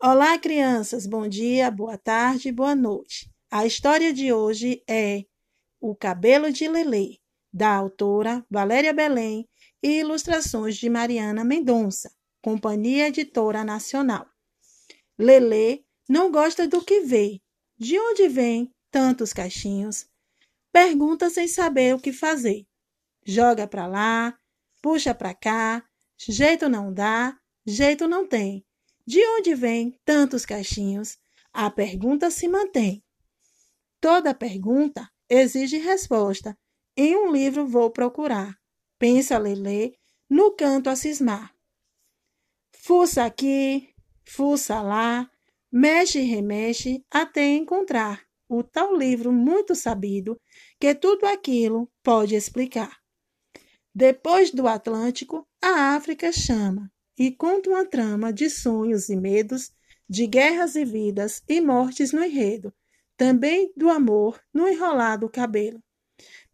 Olá, crianças. Bom dia, boa tarde, boa noite. A história de hoje é O Cabelo de Lelê, da autora Valéria Belém e ilustrações de Mariana Mendonça, Companhia Editora Nacional. Lelê não gosta do que vê. De onde vem tantos caixinhos? Pergunta sem saber o que fazer. Joga para lá, puxa para cá, jeito não dá, jeito não tem. De onde vêm tantos caixinhos? A pergunta se mantém. Toda pergunta exige resposta. Em um livro vou procurar. Pensa Lelê, no canto a cismar. Fuça aqui, fuça lá, mexe e remexe até encontrar o tal livro muito sabido que tudo aquilo pode explicar. Depois do Atlântico, a África chama e conta uma trama de sonhos e medos, de guerras e vidas e mortes no enredo, também do amor no enrolado cabelo.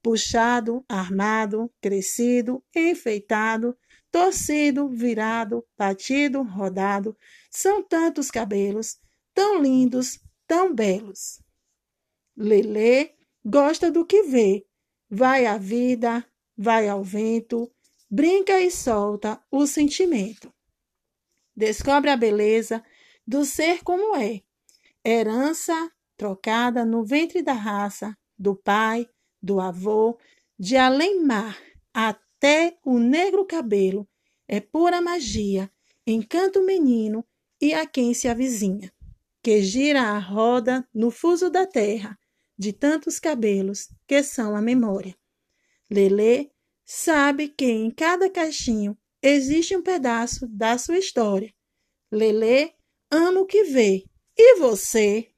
Puxado, armado, crescido, enfeitado, torcido, virado, batido, rodado, são tantos cabelos, tão lindos, tão belos. Lelê gosta do que vê, vai à vida, vai ao vento, brinca e solta o sentimento. Descobre a beleza do ser como é, herança trocada no ventre da raça, do pai, do avô, de além-mar até o negro cabelo, é pura magia, encanto menino e a quem se avizinha, que gira a roda no fuso da terra, de tantos cabelos que são a memória. Lelê sabe que em cada caixinho existe um pedaço da sua história. Lelê ama o que vê. E você?